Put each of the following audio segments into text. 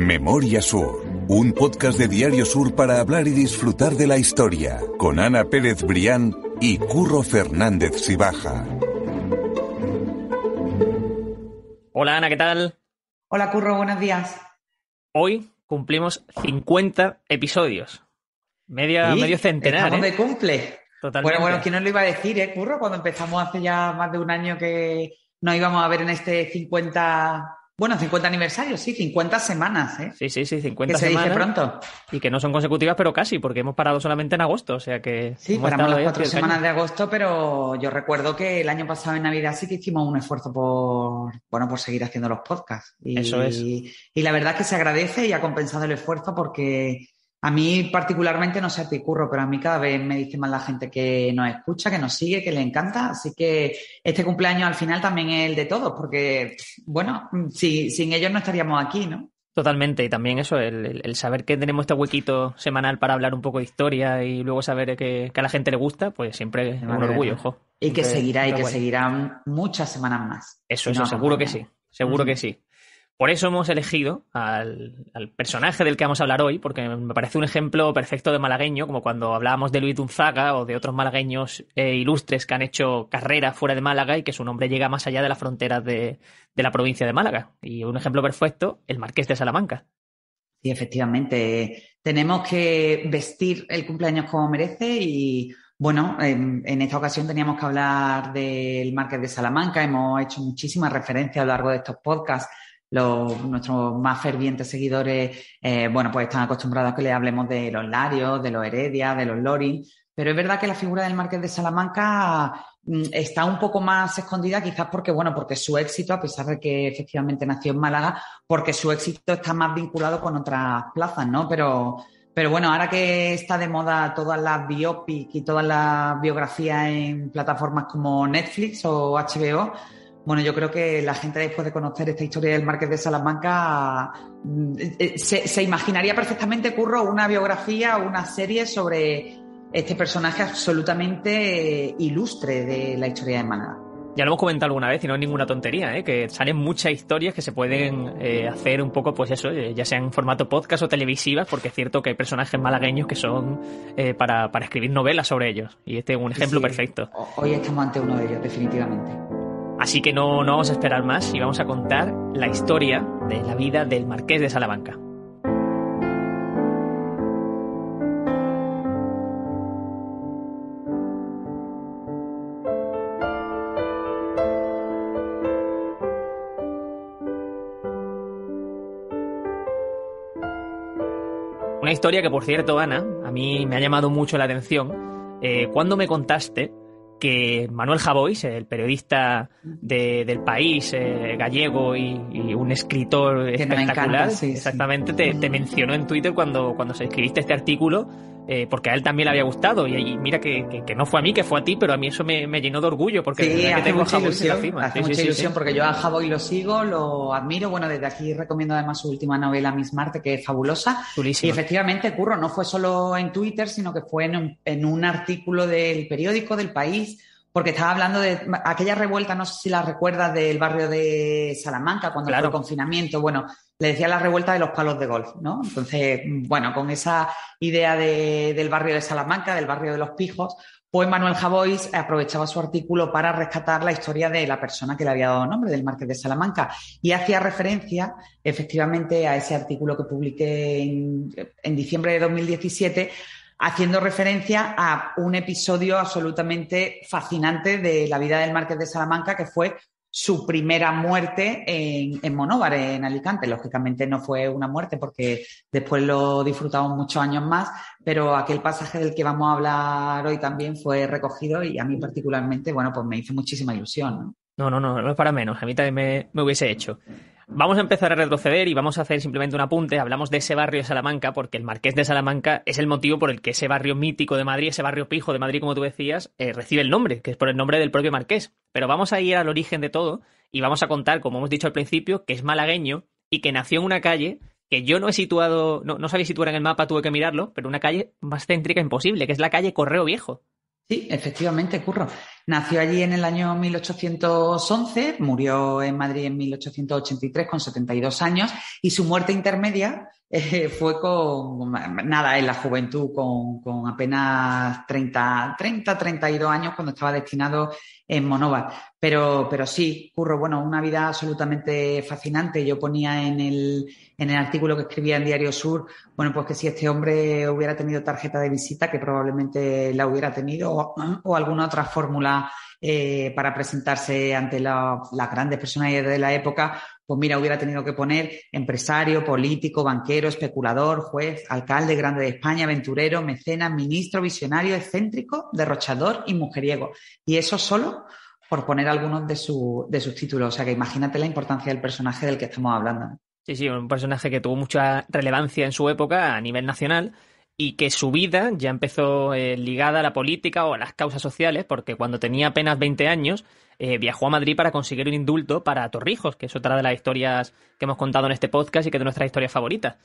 Memoria Sur, un podcast de Diario Sur para hablar y disfrutar de la historia, con Ana Pérez Brián y Curro Fernández Sibaja. Hola Ana, ¿qué tal? Hola Curro, buenos días. Hoy cumplimos 50 episodios. Media, medio centenar. Estamos ¿eh? de cumple. Totalmente. Bueno, bueno, ¿quién nos lo iba a decir, eh, Curro? Cuando empezamos hace ya más de un año que nos íbamos a ver en este 50 bueno, 50 aniversarios, sí, 50 semanas, ¿eh? Sí, sí, sí, 50 que se semanas. dice pronto. Y que no son consecutivas, pero casi, porque hemos parado solamente en agosto, o sea que... Sí, paramos las cuatro semanas de agosto, pero yo recuerdo que el año pasado en Navidad sí que hicimos un esfuerzo por, bueno, por seguir haciendo los podcasts. Y, Eso es. Y la verdad es que se agradece y ha compensado el esfuerzo porque a mí particularmente, no sé a ti, Curro, pero a mí cada vez me dice más la gente que nos escucha, que nos sigue, que le encanta. Así que este cumpleaños al final también es el de todos, porque, bueno, si, sin ellos no estaríamos aquí, ¿no? Totalmente, y también eso, el, saber que tenemos este huequito semanal para hablar un poco de historia y luego saber que, que a la gente le gusta, pues siempre es un orgullo, ojo. Y que seguirá, y que seguirán muchas semanas más. Eso, Si eso, no, seguro que no. sí, seguro que sí. Por eso hemos elegido al, personaje del que vamos a hablar hoy, porque me parece un ejemplo perfecto de malagueño, como cuando hablábamos de Luis Unzaga o de otros malagueños eh, ilustres que han hecho carrera fuera de Málaga y que su nombre llega más allá de las fronteras de, de la provincia de Málaga. Y un ejemplo perfecto, el Marqués de Salamanca. Sí, efectivamente. Tenemos que vestir el cumpleaños como merece y, bueno, en, en esta ocasión teníamos que hablar del Marqués de Salamanca. Hemos hecho muchísimas referencias a lo largo de estos podcasts. Los, nuestros más fervientes seguidores, eh, bueno, pues están acostumbrados a que le hablemos de los Larios, de los Heredia, de los Lorin. Pero es verdad que la figura del Marqués de Salamanca mm, está un poco más escondida, quizás porque, bueno, porque su éxito, a pesar de que efectivamente nació en Málaga, porque su éxito está más vinculado con otras plazas, ¿no? Pero, pero bueno, ahora que está de moda todas las biopic y todas las biografías en plataformas como Netflix o HBO, bueno, yo creo que la gente después de conocer esta historia del Marqués de Salamanca mm, eh, se, se imaginaría perfectamente, Curro, una biografía o una serie sobre este personaje absolutamente eh, ilustre de la historia de Málaga. Ya lo hemos comentado alguna vez y no es ninguna tontería, ¿eh? que salen muchas historias que se pueden eh, hacer un poco, pues eso, eh, ya sea en formato podcast o televisivas, porque es cierto que hay personajes malagueños que son eh, para, para escribir novelas sobre ellos. Y este es un ejemplo Sí, perfecto. ho- Hoy estamos ante uno de ellos, definitivamente. Así que no, no vamos a esperar más y vamos a contar la historia de la vida del Marqués de Salamanca. Una historia que, por cierto, Ana, a mí me ha llamado mucho la atención eh, cuando me contaste que Manuel Javois, el periodista de- del país eh, gallego y, y un escritor Que espectacular, encanta, sí, sí. exactamente, te, te mencionó en Twitter cuando, cuando se escribiste este artículo, eh, porque a él también le había gustado. Y, y mira que, que- que no fue a mí, que fue a ti, pero a mí eso me, me llenó de orgullo, porque Sí, verdad que hace tengo mucha Javois en la ilusión, cima. hace Sí, mucha sí, ilusión porque yo a Javoy lo sigo, lo admiro. Bueno, desde aquí recomiendo además su última novela, Miss Marte, que es fabulosa. Y efectivamente, Curro, no fue solo en Twitter, sino que fue en un, en un artículo del periódico del país, porque estaba hablando de aquella revuelta, no sé si la recuerdas, del barrio de Salamanca, cuando Claro. fue el confinamiento. Bueno, le decía la revuelta de los palos de golf, ¿no? Entonces, bueno, con esa idea de- del barrio de Salamanca, del barrio de los pijos, pues Manuel Javois aprovechaba su artículo para rescatar la historia de la persona que le había dado nombre, del Marqués de Salamanca, y hacía referencia efectivamente a ese artículo que publiqué en, en diciembre de 2017, haciendo referencia a un episodio absolutamente fascinante de la vida del Marqués de Salamanca, que fue su primera muerte en, Monóvar, en Alicante. Lógicamente no fue una muerte porque después lo disfrutamos muchos años más, pero aquel pasaje del que vamos a hablar hoy también fue recogido y a mí particularmente, bueno, pues me hizo muchísima ilusión. ¿no? No, no, no, es para menos. A mí también me hubiese hecho. Vamos a empezar a retroceder y vamos a hacer simplemente un apunte. Hablamos de ese barrio de Salamanca porque el Marqués de Salamanca es el motivo por el que ese barrio mítico de Madrid, ese barrio pijo de Madrid, como tú decías, eh, recibe el nombre, que es por el nombre del propio Marqués. Pero vamos a ir al origen de todo y vamos a contar, como hemos dicho al principio, que es malagueño y que nació en una calle que yo no he situado, no, no sabía situar en el mapa, tuve que mirarlo, pero una calle más céntrica imposible, que es la calle Correo Viejo. Sí, efectivamente, Curro. Nació allí en el año 1811, murió en Madrid en 1883 con 72 años y su muerte intermedia eh, fue con, nada, en la juventud, con, apenas 30, 30, 32 años cuando estaba destinado en Monóvar. Pero, pero sí, Curro, bueno, una vida absolutamente fascinante. Yo ponía en el, en el artículo que escribía en Diario Sur, bueno, pues que si este hombre hubiera tenido tarjeta de visita, que probablemente la hubiera tenido, o, alguna otra fórmula eh, para presentarse ante las grandes personalidades de la época, pues mira, hubiera tenido que poner empresario, político, banquero, especulador, juez, alcalde grande de España, aventurero, mecenas, ministro, visionario, excéntrico, derrochador y mujeriego. Y eso solo por poner algunos de, sus títulos. O sea que imagínate la importancia del personaje del que estamos hablando. Sí, sí, un personaje que tuvo mucha relevancia en su época a nivel nacional y que su vida ya empezó eh, ligada a la política o a las causas sociales, porque cuando tenía apenas 20 años eh, viajó a Madrid para conseguir un indulto para Torrijos, que es otra de las historias que hemos contado en este podcast y que es de nuestras historias favoritas.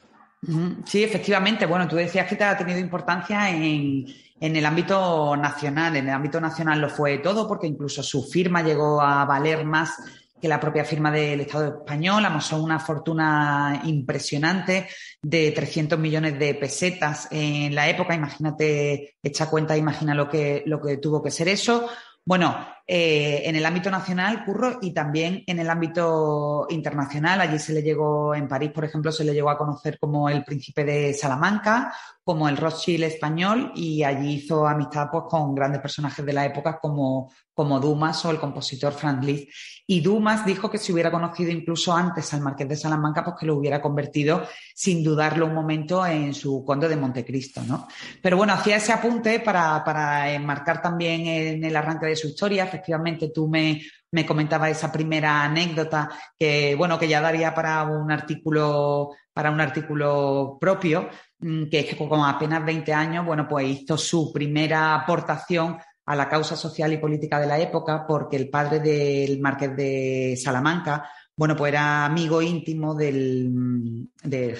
Sí, efectivamente. Bueno, tú decías que te ha tenido importancia en, en, el ámbito nacional. En el ámbito nacional lo fue todo, porque incluso su firma llegó a valer más que la propia firma del Estado español amasó una fortuna impresionante de 300 millones de pesetas en la época. Imagínate, echa cuenta, imagina lo que, lo que tuvo que ser eso. Bueno, eh, en el ámbito nacional, curro, y también en el ámbito internacional. Allí se le llegó, en París, por ejemplo, se le llegó a conocer como el príncipe de Salamanca, como el Rothschild español, y allí hizo amistad pues, con grandes personajes de la época como, como Dumas o el compositor Franz Liszt. Y Dumas dijo que si hubiera conocido incluso antes al marqués de Salamanca, pues que lo hubiera convertido, sin dudarlo un momento, en su conde de Montecristo, ¿no? Pero bueno, hacía ese apunte para, para enmarcar también en el arranque de su historia. Efectivamente, tú me, me comentabas esa primera anécdota que, bueno, que ya daría para un artículo, para un artículo propio, mm, que es que con apenas 20 años, bueno, pues hizo su primera aportación a la causa social y política de la época, porque el padre del marqués de Salamanca, bueno, pues era amigo íntimo del,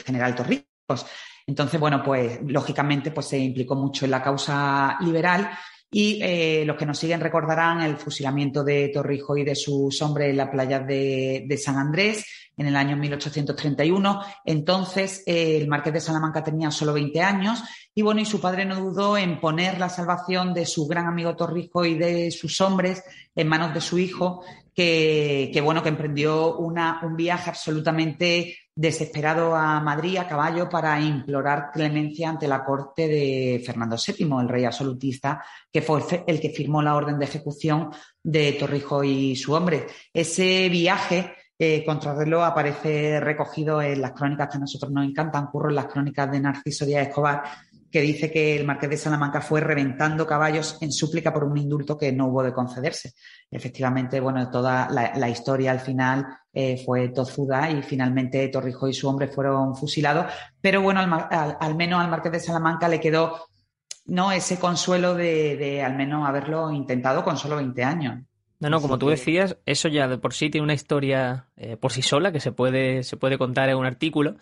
general Torrijos. Entonces, bueno, pues lógicamente pues se implicó mucho en la causa liberal y eh, los que nos siguen recordarán el fusilamiento de Torrijos y de sus hombres en la playa de, de San Andrés, en el año 1831. Entonces, eh, el marqués de Salamanca tenía solo 20 años y bueno, y su padre no dudó en poner la salvación de su gran amigo Torrijos y de sus hombres en manos de su hijo, que, bueno, que emprendió una, un viaje absolutamente desesperado a Madrid a caballo para implorar clemencia ante la corte de Fernando VII, el rey absolutista, que fue el que firmó la orden de ejecución de Torrijos y su hombre. Ese viaje eh, contrarreloj aparece recogido en las crónicas que a nosotros nos encantan, curro en las crónicas de Narciso Díaz Escobar, que dice que el marqués de Salamanca fue reventando caballos en súplica por un indulto que no hubo de concederse. Efectivamente, bueno, toda la, historia al final eh, fue tozuda y finalmente Torrijos y su hombre fueron fusilados, pero bueno, al, menos al marqués de Salamanca le quedó no ese consuelo de, de al menos haberlo intentado con solo 20 años. No, no, como tú decías, eso ya de por sí tiene una historia eh, por sí sola que se puede, se puede contar en un artículo.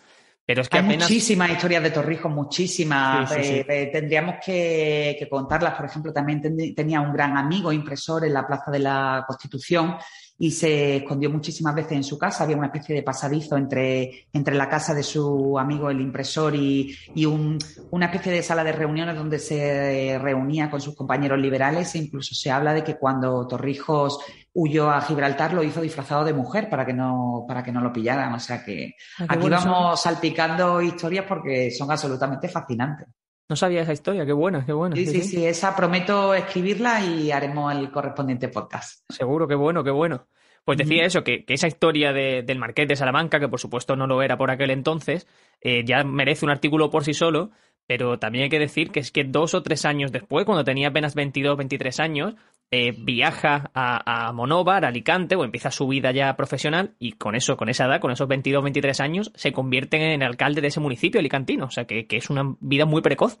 Pero es que Hay muchísimas historias de Torrijos, muchísimas. Eh, eh, tendríamos que, contarlas. Por ejemplo, también tenía un gran amigo impresor en la Plaza de la Constitución y se escondió muchísimas veces en su casa. Había una especie de pasadizo entre, entre la casa de su amigo el impresor y, y un, una especie de sala de reuniones donde se reunía con sus compañeros liberales e incluso se habla de que cuando Torrijos huyó a Gibraltar lo hizo disfrazado de mujer para que no, para que no lo pillaran. O sea que ah, aquí vamos salpicando historias porque son absolutamente fascinantes. No sabía esa historia, qué buena, qué buena. Sí, sí, sí, esa prometo escribirla y haremos el correspondiente podcast. Seguro, qué bueno, qué bueno. Pues decía eso, que, esa historia del Marqués de Salamanca, que por supuesto no lo era por aquel entonces, eh, ya merece un artículo por sí solo, pero también hay que decir que es que dos o tres años después, cuando tenía apenas 22, 23 años, eh, viaja a, a, Monóvar, a Alicante, o empieza su vida ya profesional, y con eso, con esa edad, con esos 22, 23 años, se convierte en alcalde de ese municipio alicantino. O sea, que, es una vida muy precoz.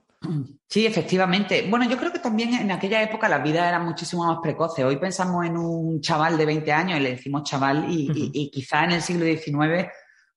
Sí, efectivamente. Bueno, yo creo que también en aquella época la vida era muchísimo más precoces. Hoy pensamos en un chaval de 20 años y le decimos chaval, y, y quizá en el siglo XIX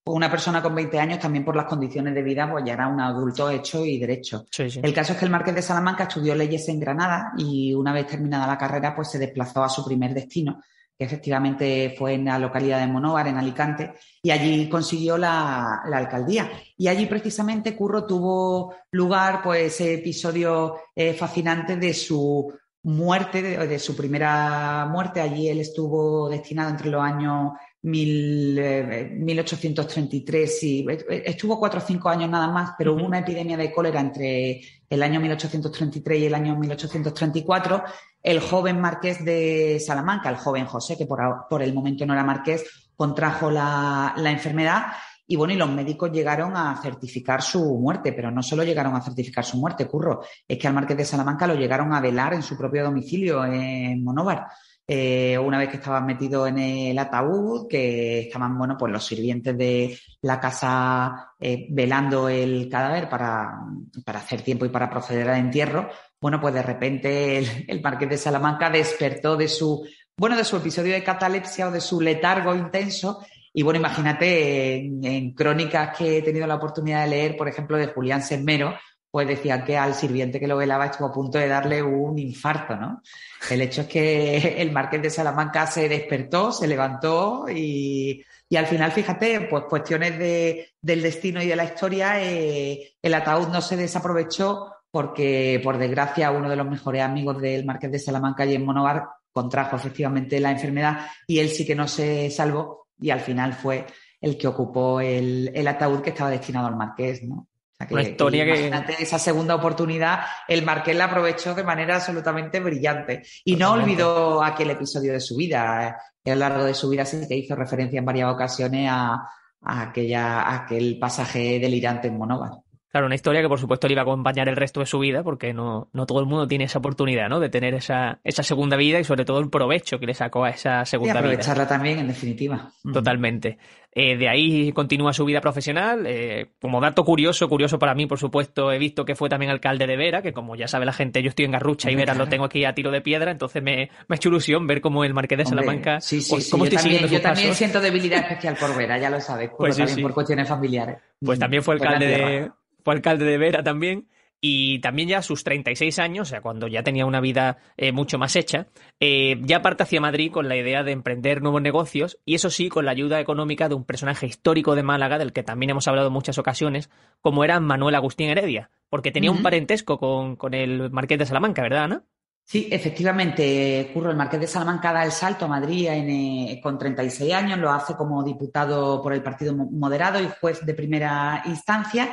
una persona con 20 años también por las condiciones de vida pues ya era un adulto hecho y derecho. El caso es que el Marqués de Salamanca estudió leyes en Granada y una vez terminada la carrera pues se desplazó a su primer destino, que efectivamente fue en la localidad de Monóvar, en Alicante, y allí consiguió la, alcaldía. Y allí precisamente Curro tuvo lugar pues ese episodio eh, fascinante de su muerte, de, su primera muerte. Allí él estuvo destinado entre los años 1833 eh, y estuvo cuatro o cinco años nada más, pero hubo una epidemia de cólera entre el año 1833 y el año 1834. El joven marqués de Salamanca, el joven José, que por, el momento no era marqués, contrajo la, la enfermedad y bueno, y los médicos llegaron a certificar su muerte, pero no solo llegaron a certificar su muerte, curro, es que al marqués de Salamanca lo llegaron a velar en su propio domicilio en Monóvar. Eh, una vez que estaban metidos en el ataúd, que estaban, bueno, pues los sirvientes de la casa eh, velando el cadáver para, para, hacer tiempo y para proceder al entierro, bueno, pues de repente el, marqués de Salamanca despertó de su, bueno, de su episodio de catalepsia o de su letargo intenso. Y bueno, imagínate en, crónicas que he tenido la oportunidad de leer, por ejemplo, de Julián Sermero, pues decían que al sirviente que lo velaba estuvo a punto de darle un infarto, ¿no? El hecho es que el marqués de Salamanca se despertó, se levantó y, al final, fíjate, pues cuestiones de, del destino y de la historia, eh, el ataúd no se desaprovechó porque, por desgracia, uno de los mejores amigos del marqués de Salamanca y en Monovar contrajo efectivamente la enfermedad y él sí que no se salvó y al final fue el que ocupó el, ataúd que estaba destinado al marqués, ¿no? Una historia que, esa segunda oportunidad, el marqués la aprovechó de manera absolutamente brillante. Y no olvidó aquel episodio de su vida. A lo largo de su vida sí que hizo referencia en varias ocasiones a, aquella, a aquel pasaje delirante en Monóvar. Claro, una historia que por supuesto le iba a acompañar el resto de su vida, porque no, no todo el mundo tiene esa oportunidad, ¿no? De tener esa, esa segunda vida y sobre todo el provecho que le sacó a esa segunda vida. Y aprovecharla también, en definitiva. Totalmente. Eh, de ahí continúa su vida profesional. Eh, como dato curioso, curioso para mí, por supuesto, he visto que fue también alcalde de Vera, que como ya sabe la gente, yo estoy en Garrucha y Vera lo tengo aquí a tiro de piedra, entonces me, me ha hecho ilusión ver cómo el marqués de Salamanca. Sí, sí, pues, yo, también, yo también, siento debilidad especial por Vera, ya lo sabes, pues también por cuestiones familiares. Pues también fue alcalde de, fue alcalde de Vera también. Y también ya a sus 36 años, o sea, cuando ya tenía una vida eh, mucho más hecha, eh, ya parte hacia Madrid con la idea de emprender nuevos negocios y eso sí, con la ayuda económica de un personaje histórico de Málaga, del que también hemos hablado en muchas ocasiones, como era Manuel Agustín Heredia, porque tenía un parentesco con, con, el Marqués de Salamanca, ¿verdad, Ana? Sí, efectivamente, Curro, el Marqués de Salamanca da el salto a Madrid eh, con 36 años, lo hace como diputado por el Partido Moderado y juez de primera instancia.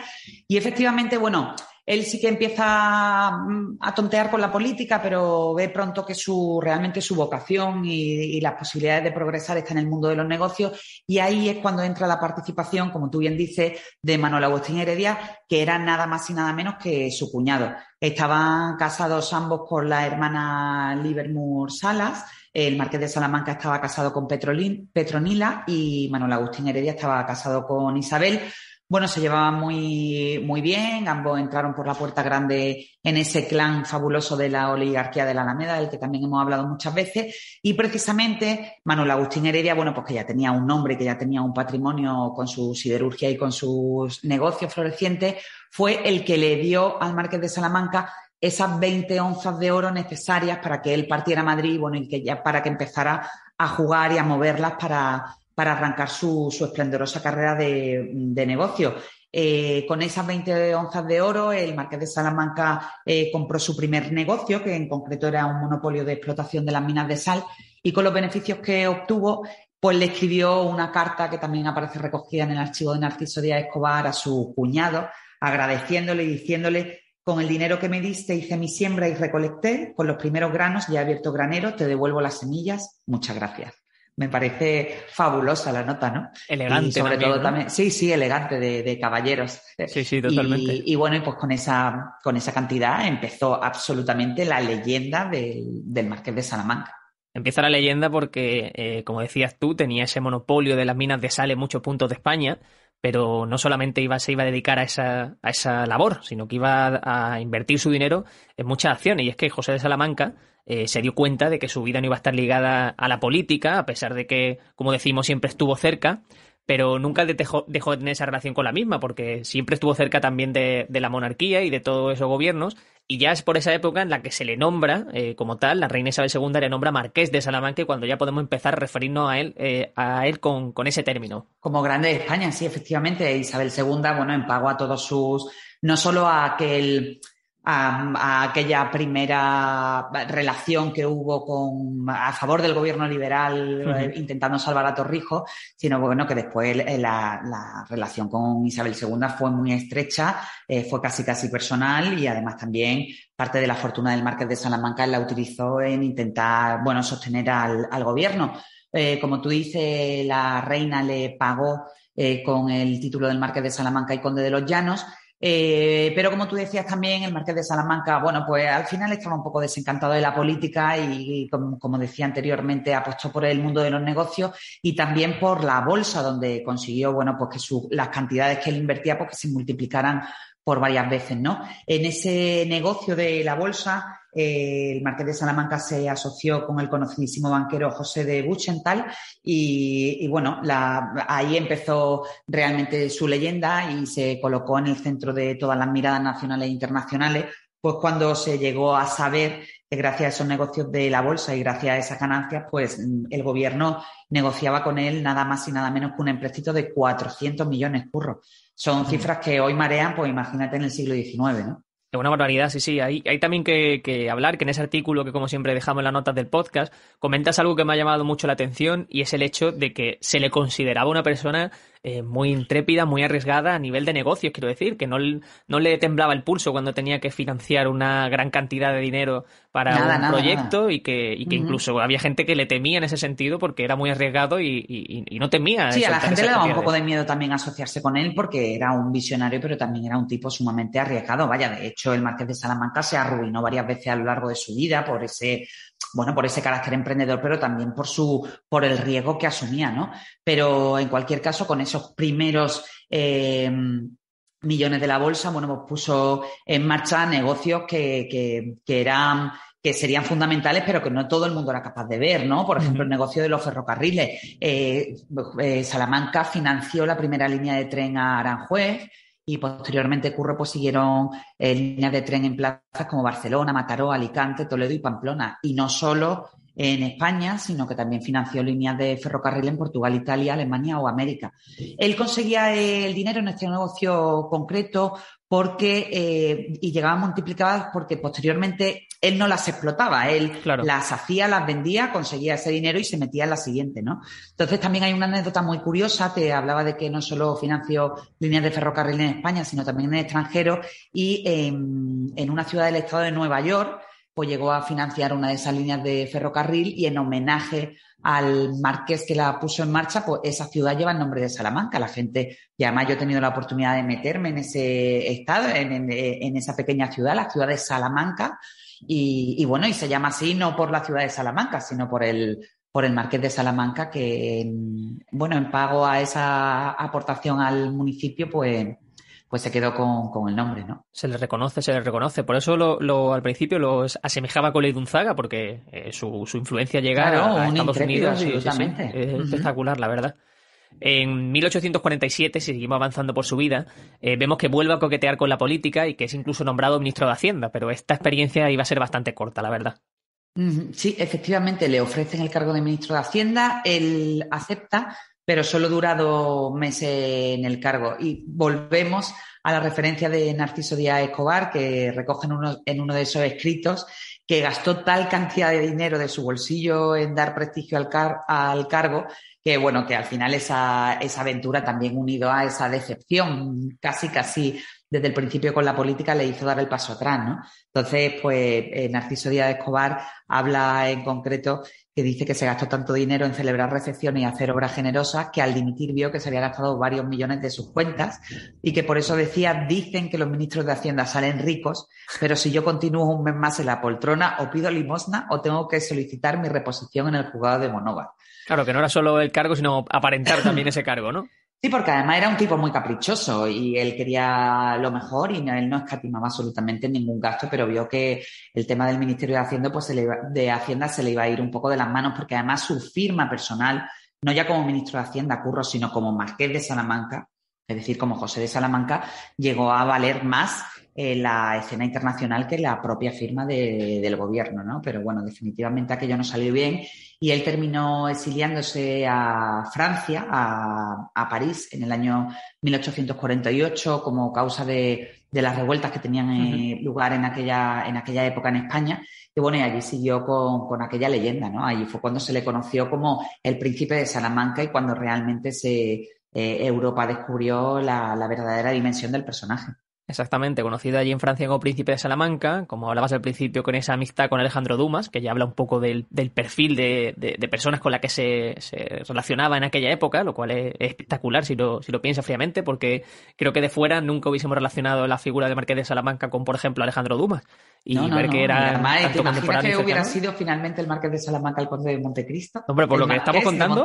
Y efectivamente, bueno, él sí que empieza mm, a tontear con la política, pero ve pronto que su, realmente su vocación y, las posibilidades de progresar están en el mundo de los negocios. Y ahí es cuando entra la participación, como tú bien dices, de Manuel Agustín Heredia, que era nada más y nada menos que su cuñado. Estaban casados ambos con la hermana Livermore Salas. El marqués de Salamanca estaba casado con Petronila y Manuel Agustín Heredia estaba casado con Isabel. Bueno, se llevaban muy, muy bien, ambos entraron por la puerta grande en ese clan fabuloso de la oligarquía de la Alameda, del que también hemos hablado muchas veces, y precisamente Manuel Agustín Heredia, bueno, pues que ya tenía un nombre, que ya tenía un patrimonio con su siderurgia y con sus negocios florecientes, fue el que le dio al Marqués de Salamanca esas 20 onzas de oro necesarias para que él partiera a Madrid, bueno, y que ya para que empezara a jugar y a moverlas para para arrancar su, esplendorosa carrera de, negocio. Eh, con esas 20 onzas de oro, el Marqués de Salamanca eh, compró su primer negocio, que en concreto era un monopolio de explotación de las minas de sal, y con los beneficios que obtuvo, pues le escribió una carta que también aparece recogida en el archivo de Narciso Díaz Escobar a su cuñado, agradeciéndole y diciéndole con el dinero que me diste hice mi siembra y recolecté, con los primeros granos ya he abierto granero, te devuelvo las semillas, muchas gracias me parece fabulosa la nota, ¿no? Elegante. sobre todo también, sí, sí, elegante de, caballeros. Sí, sí, totalmente. Y, bueno, y pues con esa, con esa cantidad empezó absolutamente la leyenda del, Marqués de Salamanca. Empieza la leyenda porque, eh, como decías tú, tenía ese monopolio de las minas de sal en muchos puntos de España, pero no solamente iba, se iba a dedicar a esa, a esa labor, sino que iba a invertir su dinero en muchas acciones. Y es que José de Salamanca eh, se dio cuenta de que su vida no iba a estar ligada a la política, a pesar de que, como decimos, siempre estuvo cerca, pero nunca dejó, de tener esa relación con la misma, porque siempre estuvo cerca también de, la monarquía y de todos esos gobiernos, y ya es por esa época en la que se le nombra, eh, como tal, la reina Isabel II le nombra marqués de Salamanca, cuando ya podemos empezar a referirnos a él, eh, a él con, con ese término. Como grande de España, sí, efectivamente, Isabel II, bueno, en pago a todos sus, no solo a aquel a, aquella primera relación que hubo con, a favor del gobierno liberal eh, intentando salvar a Torrijos, sino bueno, que después eh, la, la, relación con Isabel II fue muy estrecha, eh, fue casi casi personal y además también parte de la fortuna del Marqués de Salamanca la utilizó en intentar, bueno, sostener al, al gobierno. como tú dices, la reina le pagó con el título del Marqués de Salamanca y Conde de los Llanos, eh, pero como tú decías también, el Marqués de Salamanca, bueno, pues al final estaba un poco desencantado de la política y, como, decía anteriormente, apostó por el mundo de los negocios y también por la bolsa, donde consiguió, bueno, pues que las cantidades que él invertía, pues se multiplicaran por varias veces, ¿no? En ese negocio de la bolsa, el Marqués de Salamanca se asoció con el conocidísimo banquero José de Buchental y, bueno, ahí empezó realmente su leyenda y se colocó en el centro de todas las miradas nacionales e internacionales, pues cuando se llegó a saber que gracias a esos negocios de la bolsa y gracias a esas ganancias, pues el gobierno negociaba con él nada más y nada menos que un empréstito de 400 millones curros. Son cifras que hoy marean, pues imagínate en el siglo XIX, ¿no? Una barbaridad, sí, sí. Hay, también que, hablar que en ese artículo que como siempre dejamos en las notas del podcast, comentas algo que me ha llamado mucho la atención y es el hecho de que se le consideraba una persona eh, muy intrépida, muy arriesgada a nivel de negocios, quiero decir, que no, no le temblaba el pulso cuando tenía que financiar una gran cantidad de dinero para un proyecto y que, y que incluso había gente que le temía en ese sentido porque era muy arriesgado y, no temía. Sí, a la gente le daba un poco de miedo también asociarse con él porque era un visionario, pero también era un tipo sumamente arriesgado. Vaya, de hecho, el Marqués de Salamanca se arruinó varias veces a lo largo de su vida por ese bueno, por ese carácter emprendedor, pero también por su, por el riesgo que asumía, ¿no? Pero en cualquier caso, con esos primeros eh, millones de la bolsa, bueno, pues puso en marcha negocios que, que, eran que serían fundamentales, pero que no todo el mundo era capaz de ver, ¿no? Por ejemplo, el negocio de los ferrocarriles. Eh, eh, Salamanca financió la primera línea de tren a Aranjuez, y posteriormente Curro pues siguieron eh, líneas de tren en plazas como Barcelona, Mataró, Alicante, Toledo y Pamplona. Y no solo en España, sino que también financió líneas de ferrocarril en Portugal, Italia, Alemania o América. Él conseguía el dinero en este negocio concreto porque eh, y llegaban multiplicadas porque posteriormente él no las explotaba, él las hacía, las vendía, conseguía ese dinero y se metía en la siguiente, ¿no? Entonces también hay una anécdota muy curiosa, te hablaba de que no solo financió líneas de ferrocarril en España, sino también en el extranjero y en una ciudad del estado de Nueva York, pues llegó a financiar una de esas líneas de ferrocarril y en homenaje al marqués que la puso en marcha, pues esa ciudad lleva el nombre de Salamanca. La gente, y además yo he tenido la oportunidad de meterme en ese estado, en, esa pequeña ciudad, la ciudad de Salamanca, y, bueno, y se llama así no por la ciudad de Salamanca, sino por el, por el Marqués de Salamanca, que, bueno, en pago a esa aportación al municipio, pues pues se quedó con, el nombre, ¿no? Se le reconoce, se le reconoce. Por eso lo, al principio lo asemejaba con Leidunzaga, porque eh, su, influencia llega a, Estados Unidos. es espectacular, la verdad. En 1847, si seguimos avanzando por su vida, eh, vemos que vuelve a coquetear con la política y que es incluso nombrado ministro de Hacienda, pero esta experiencia iba a ser bastante corta, la verdad. Sí, efectivamente, le ofrecen el cargo de ministro de Hacienda, él acepta, pero solo dura dos meses en el cargo. Y volvemos a la referencia de Narciso Díaz Escobar, que recoge en uno, en uno de esos escritos que gastó tal cantidad de dinero de su bolsillo en dar prestigio al, al cargo que bueno, que al final esa, esa aventura también unido a esa decepción casi casi desde el principio con la política le hizo dar el paso atrás, ¿no? Entonces, pues eh, Narciso Díaz Escobar habla en concreto que dice que se gastó tanto dinero en celebrar recepciones y hacer obras generosas que al dimitir vio que se había gastado varios millones de sus cuentas y que por eso decía, dicen que los ministros de Hacienda salen ricos, pero si yo continúo un mes más en la poltrona o pido limosna o tengo que solicitar mi reposición en el juzgado de Monóvar. Claro, que no era solo el cargo, sino aparentar también ese cargo, ¿no? Sí, porque además era un tipo muy caprichoso y él quería lo mejor y él no escatimaba absolutamente ningún gasto, pero vio que el tema del Ministerio de Hacienda, pues se le de Hacienda se le iba a ir un poco de las manos porque además su firma personal no ya como ministro de Hacienda, Curro, sino como marqués de Salamanca, es decir, como José de Salamanca, llegó a valer más en la escena internacional que la propia firma del gobierno, ¿no? Pero bueno, definitivamente aquello no salió bien y él terminó exiliándose a Francia, a, París, en el año 1848 como causa de, las revueltas que tenían eh, lugar en aquella, en aquella época en España. Y bueno, y allí siguió con, aquella leyenda, ¿no? Allí fue cuando se le conoció como el príncipe de Salamanca y cuando realmente se, eh, Europa descubrió la verdadera dimensión del personaje. Exactamente, conocido allí en Francia como príncipe de Salamanca, como hablabas al principio con esa amistad con Alejandro Dumas, que ya habla un poco del, perfil de, personas con las que se, relacionaba en aquella época, lo cual es, espectacular si lo, si lo piensas fríamente, porque creo que de fuera nunca hubiésemos relacionado la figura del marqués de Salamanca con, por ejemplo, Alejandro Dumas. Y ver que era. Además, ¿te imaginas que hubiera sido finalmente el marqués de Salamanca el conde de Montecristo? Hombre, por lo que estamos contando.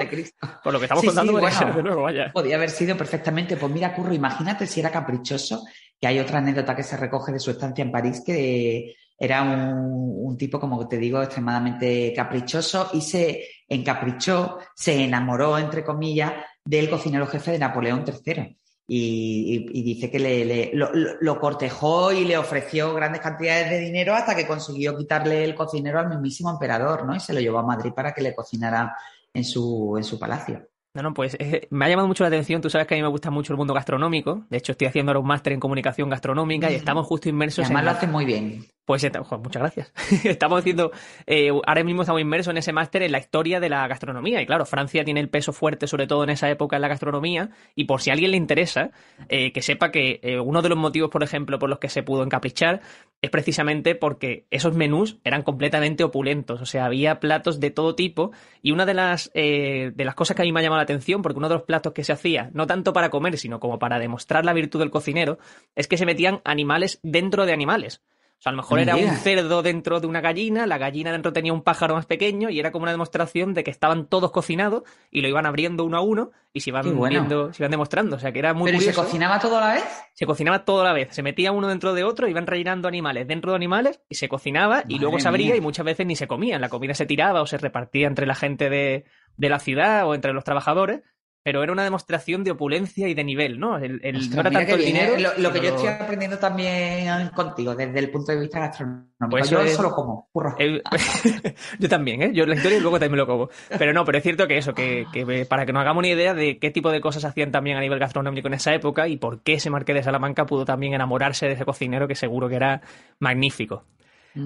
Por lo que estamos contando, de nuevo, vaya. Podía haber sido perfectamente. Pues mira, Curro, imagínate si era caprichoso que hay otra anécdota que se recoge de su estancia en París, que era un, tipo, como te digo, extremadamente caprichoso y se encaprichó, se enamoró, entre comillas, del cocinero jefe de Napoleón III. Y, dice que le, lo, cortejó y le ofreció grandes cantidades de dinero hasta que consiguió quitarle el cocinero al mismísimo emperador, ¿no? Y se lo llevó a Madrid para que le cocinara en su, en su palacio. No, no, pues eh, me ha llamado mucho la atención. Tú sabes que a mí me gusta mucho el mundo gastronómico. De hecho, estoy haciendo ahora un máster en comunicación gastronómica y estamos justo inmersos además lo hace muy bien. Pues muchas gracias. estamos haciendo, eh, ahora mismo estamos inmersos en ese máster en la historia de la gastronomía. Y claro, Francia tiene el peso fuerte, sobre todo en esa época, en la gastronomía. Y por si a alguien le interesa, eh, que sepa que eh, uno de los motivos, por ejemplo, por los que se pudo encaprichar es precisamente porque esos menús eran completamente opulentos. O sea, había platos de todo tipo. Y una de las, de las cosas que a mí me ha llamado la atención, porque uno de los platos que se hacía, no tanto para comer, sino como para demostrar la virtud del cocinero, es que se metían animales dentro de animales. O sea, a lo mejor era un cerdo dentro de una gallina, la gallina dentro tenía un pájaro más pequeño y era como una demostración de que estaban todos cocinados y lo iban abriendo uno a uno y se iban viendo, se iban demostrando. O sea, que era muy ¿Pero se cocinaba todo a la vez? Se cocinaba todo a la vez. Se metía uno dentro de otro, iban rellenando animales dentro de animales y se cocinaba y luego se abría y muchas veces ni se comían. La comida se tiraba o se repartía entre la gente de, de la ciudad o entre los trabajadores pero era una demostración de opulencia y de nivel, ¿no? El, no era tanto el dinero. ¿eh? Lo, que yo estoy aprendiendo también contigo, desde el punto de vista gastronómico. Pues yo solo como, yo también, ¿eh? Yo la historia y luego también lo como. Pero no, pero es cierto que eso, que, para que nos hagamos una idea de qué tipo de cosas hacían también a nivel gastronómico en esa época y por qué ese marqués de Salamanca pudo también enamorarse de ese cocinero que seguro que era magnífico.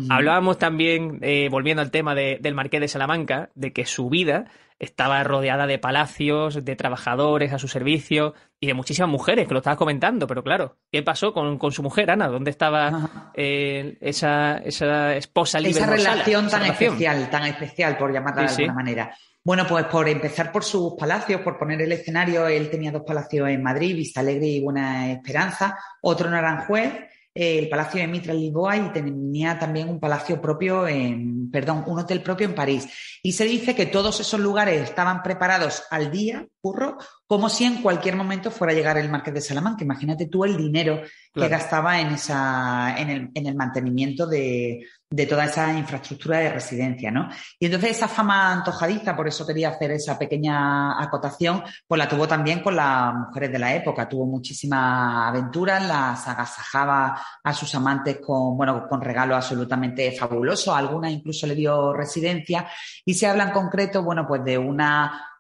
Hablábamos también, eh, volviendo al tema del marqués de Salamanca, de que su vida estaba rodeada de palacios, de trabajadores a su servicio y de muchísimas mujeres, que lo estabas comentando, pero claro, ¿qué pasó con, su mujer, Ana? ¿Dónde estaba eh, esa, esa, esposa libre? Esa relación tan especial, tan especial, por llamarla de alguna manera. Bueno, pues por empezar por sus palacios, por poner el escenario, él tenía dos palacios en Madrid, Vista Alegre y Buena Esperanza, otro en Aranjuez el Palacio de Mitra Lisboa y tenía también un palacio propio en, perdón, un hotel propio en París. Y se dice que todos esos lugares estaban preparados al día, curro, como si en cualquier momento fuera a llegar el Marqués de Salamanca. Imagínate tú el dinero que gastaba en, esa, en, el, en el mantenimiento de, de toda esa infraestructura de residencia, ¿no? Y entonces esa fama antojadiza, por eso quería hacer esa pequeña acotación, pues la tuvo también con las mujeres de la época. Tuvo muchísimas aventuras, las agasajaba a sus amantes con, bueno, con regalos absolutamente fabulosos. Algunas incluso le dio residencia. Y se habla en concreto, bueno, pues de una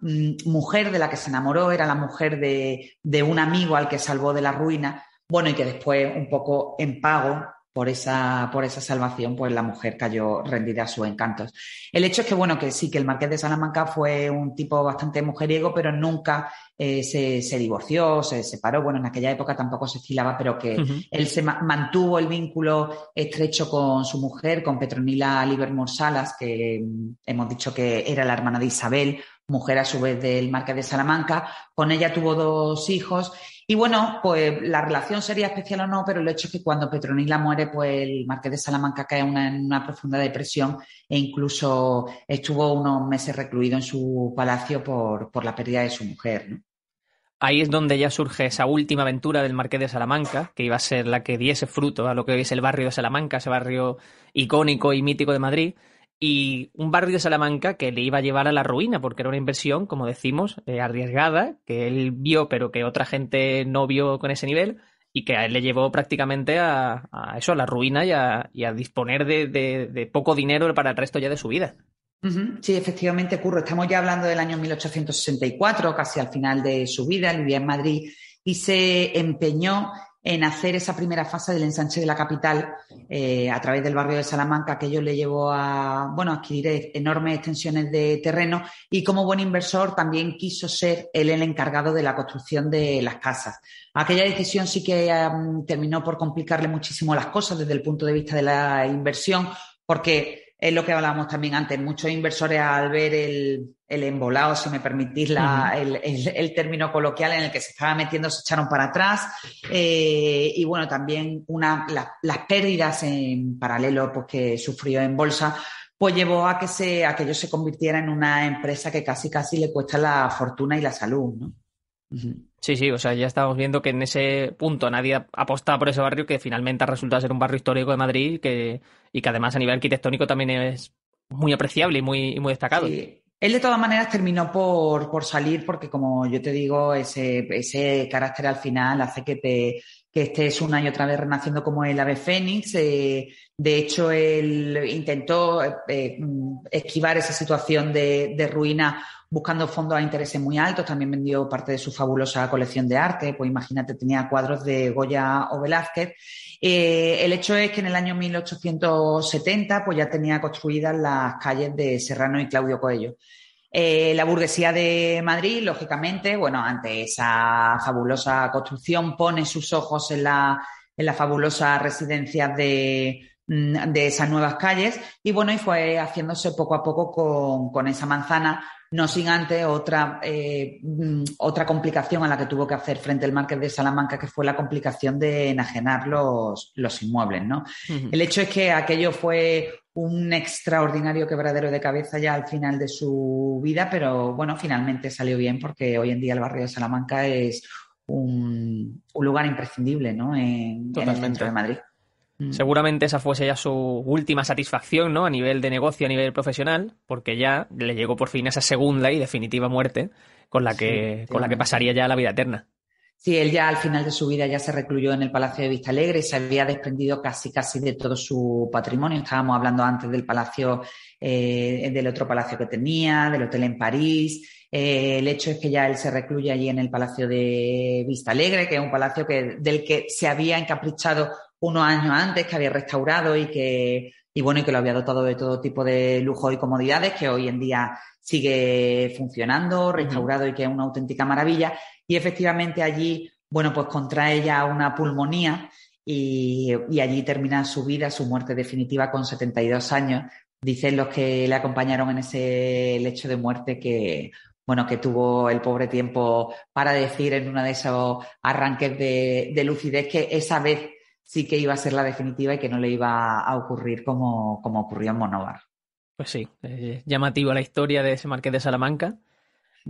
mujer de la que se enamoró, era la mujer de, de un amigo al que salvó de la ruina. Bueno, y que después, un poco en pago, por esa, por esa salvación, pues la mujer cayó rendida a sus encantos. El hecho es que, bueno, que sí, que el marqués de Salamanca fue un tipo bastante mujeriego, pero nunca eh, se, divorció, se separó. Bueno, en aquella época tampoco se estilaba, pero que él se mantuvo el vínculo estrecho con su mujer, con Petronila Livermore Salas, que mm, hemos dicho que era la hermana de Isabel, mujer a su vez del marqués de Salamanca. Con ella tuvo dos hijos y bueno, pues la relación sería especial o no, pero el hecho es que cuando Petronila muere, pues el marqués de Salamanca cae en una profunda depresión e incluso estuvo unos meses recluido en su palacio por, por la pérdida de su mujer. Ahí es donde ya surge esa última aventura del Marqués de Salamanca, que iba a ser la que diese fruto a lo que hoy es el barrio de Salamanca, ese barrio icónico y mítico de Madrid. Y un barrio de Salamanca que le iba a llevar a la ruina, porque era una inversión, como decimos, eh, arriesgada, que él vio, pero que otra gente no vio con ese nivel, y que a él le llevó prácticamente a, eso, a la ruina y a, disponer de, poco dinero para el resto ya de su vida. Sí, efectivamente, Curro. Estamos ya hablando del año 1864, casi al final de su vida. Vivía en Madrid y se empeñó en hacer esa primera fase del ensanche de la capital eh, a través del barrio de Salamanca, que ello le llevó a bueno, adquirir enormes extensiones de terreno y como buen inversor también quiso ser él el encargado de la construcción de las casas. Aquella decisión sí que terminó por complicarle muchísimo las cosas desde el punto de vista de la inversión, porque es lo que hablábamos también antes. Muchos inversores al ver el, el embolado, si me permitís la, el, término coloquial en el que se estaba metiendo, se echaron para atrás. Eh, y bueno, también una, las pérdidas en paralelo pues, que sufrió en bolsa, pues llevó a que, se, a que ello se convirtiera en una empresa que casi casi le cuesta la fortuna y la salud. ¿no? Sí, sí, o sea, ya estamos viendo que en ese punto nadie apostaba por ese barrio que finalmente ha resultado ser un barrio histórico de Madrid que, y que además a nivel arquitectónico también es muy apreciable y muy, muy destacado. Sí. Él de todas maneras terminó por, por, salir porque, como yo te digo, ese, ese carácter al final hace que te, que estés una y otra vez renaciendo como el ave fénix. Eh, de hecho, él intentó eh, esquivar esa situación de, de, ruina buscando fondos a intereses muy altos. También vendió parte de su fabulosa colección de arte. Pues imagínate, tenía cuadros de Goya o Velázquez. Eh, el hecho es que en el año 1870 pues ya tenía construidas las calles de Serrano y Claudio Coello. Eh, la burguesía de Madrid, lógicamente, bueno, ante esa fabulosa construcción, pone sus ojos en la, en la fabulosa residencia de, mm, de esas nuevas calles y bueno, y fue haciéndose poco a poco con, con esa manzana no sin antes otra, eh, mm, otra complicación a la que tuvo que hacer frente el Marqués de Salamanca, que fue la complicación de enajenar los, los inmuebles. ¿no? El hecho es que aquello fue un extraordinario quebradero de cabeza ya al final de su vida, pero bueno, finalmente salió bien porque hoy en día el barrio de Salamanca es un, lugar imprescindible ¿no? en, en el centro de Madrid. Mm. Seguramente esa fuese ya su última satisfacción, ¿no? A nivel de negocio, a nivel profesional, porque ya le llegó por fin esa segunda y definitiva muerte con la que, con la que pasaría ya la vida eterna. Sí, él ya al final de su vida ya se recluyó en el Palacio de Vista Alegre y se había desprendido casi casi de todo su patrimonio. Estábamos hablando antes del palacio, eh, del otro palacio que tenía, del hotel en París. Eh, el hecho es que ya él se recluye allí en el Palacio de Vista Alegre, que es un palacio que, del que se había encaprichado unos años antes, que había restaurado y que, y bueno, y que lo había dotado de todo tipo de lujo y comodidades, que hoy en día sigue funcionando, restaurado y que es una auténtica maravilla. Y efectivamente allí, bueno, pues contrae ya una pulmonía y, y allí termina su vida, su muerte definitiva con 72 años. Dicen los que le acompañaron en ese lecho de muerte que, bueno, que tuvo el pobre tiempo para decir en uno de esos arranques de, de lucidez que esa vez sí que iba a ser la definitiva y que no le iba a ocurrir como, como ocurrió en Monóvar. Pues sí, eh, llamativo la historia de ese Marqués de Salamanca,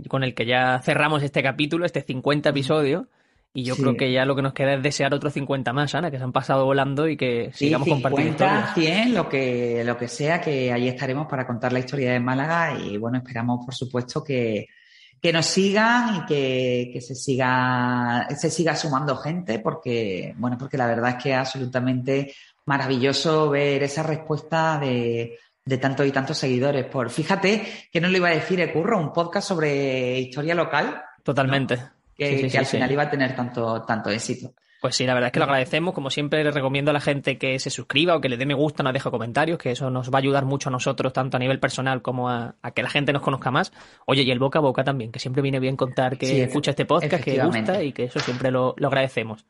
con el que ya cerramos este capítulo, este 50 episodio. Y yo creo que ya lo que nos queda es desear otros 50 más, Ana, que se han pasado volando y que sigamos compartiendo. 50, 100, lo que, lo que sea, que ahí estaremos para contar la historia de Málaga. Y bueno, esperamos, por supuesto, que, que nos sigan y que, se siga se siga sumando gente porque bueno porque la verdad es que es absolutamente maravilloso ver esa respuesta de, de tantos y tantos seguidores. Por fíjate que no lo iba a decir Ecurro un podcast sobre historia local totalmente. Que, al final iba a tener tanto tanto éxito pues sí, la verdad es que lo agradecemos. Como siempre, le recomiendo a la gente que se suscriba o que le dé me gusta, nos deje comentarios, que eso nos va a ayudar mucho a nosotros, tanto a nivel personal como a, que la gente nos conozca más. Oye, y el boca a boca también, que siempre viene bien contar que escucha este podcast, que gusta y que eso siempre lo, agradecemos.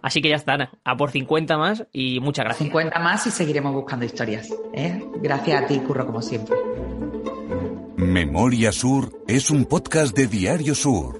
Así que ya está, a por 50 más y muchas gracias. 50 más y seguiremos buscando historias. ¿eh? Gracias a ti, Curro, como siempre. Memoria Sur es un podcast de Diario Sur.